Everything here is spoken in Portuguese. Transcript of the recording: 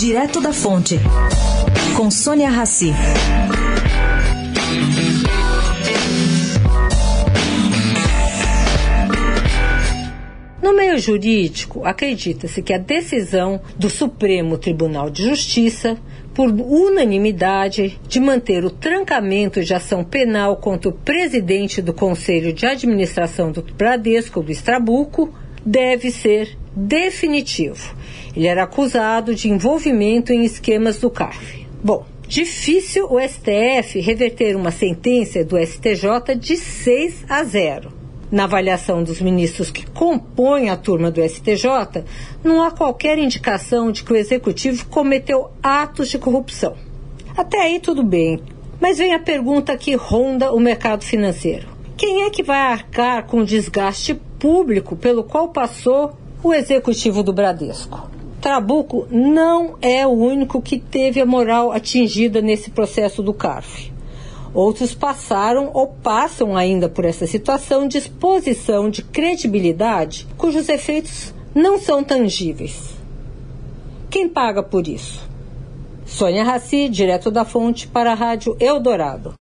Direto da Fonte, com Sônia Rassi. No meio jurídico, acredita-se que a decisão do Supremo Tribunal de Justiça, por unanimidade, de manter o trancamento de ação penal contra o presidente do Conselho de Administração do Bradesco, Luiz Trabuco, deve ser definitivo. Ele era acusado de envolvimento em esquemas do CARF. Bom, difícil o STF reverter uma sentença do STJ de 6 a 0. Na avaliação dos ministros que compõem a turma do STJ, não há qualquer indicação de que o executivo cometeu atos de corrupção. Até aí tudo bem, mas vem a pergunta que ronda o mercado financeiro: quem é que vai arcar com o desgaste público pelo qual passou o executivo do Bradesco? Trabuco não é o único que teve a moral atingida nesse processo do CARF. Outros passaram ou passam ainda por essa situação de exposição de credibilidade cujos efeitos não são tangíveis. Quem paga por isso? Sônia Raci, direto da fonte para a Rádio Eldorado.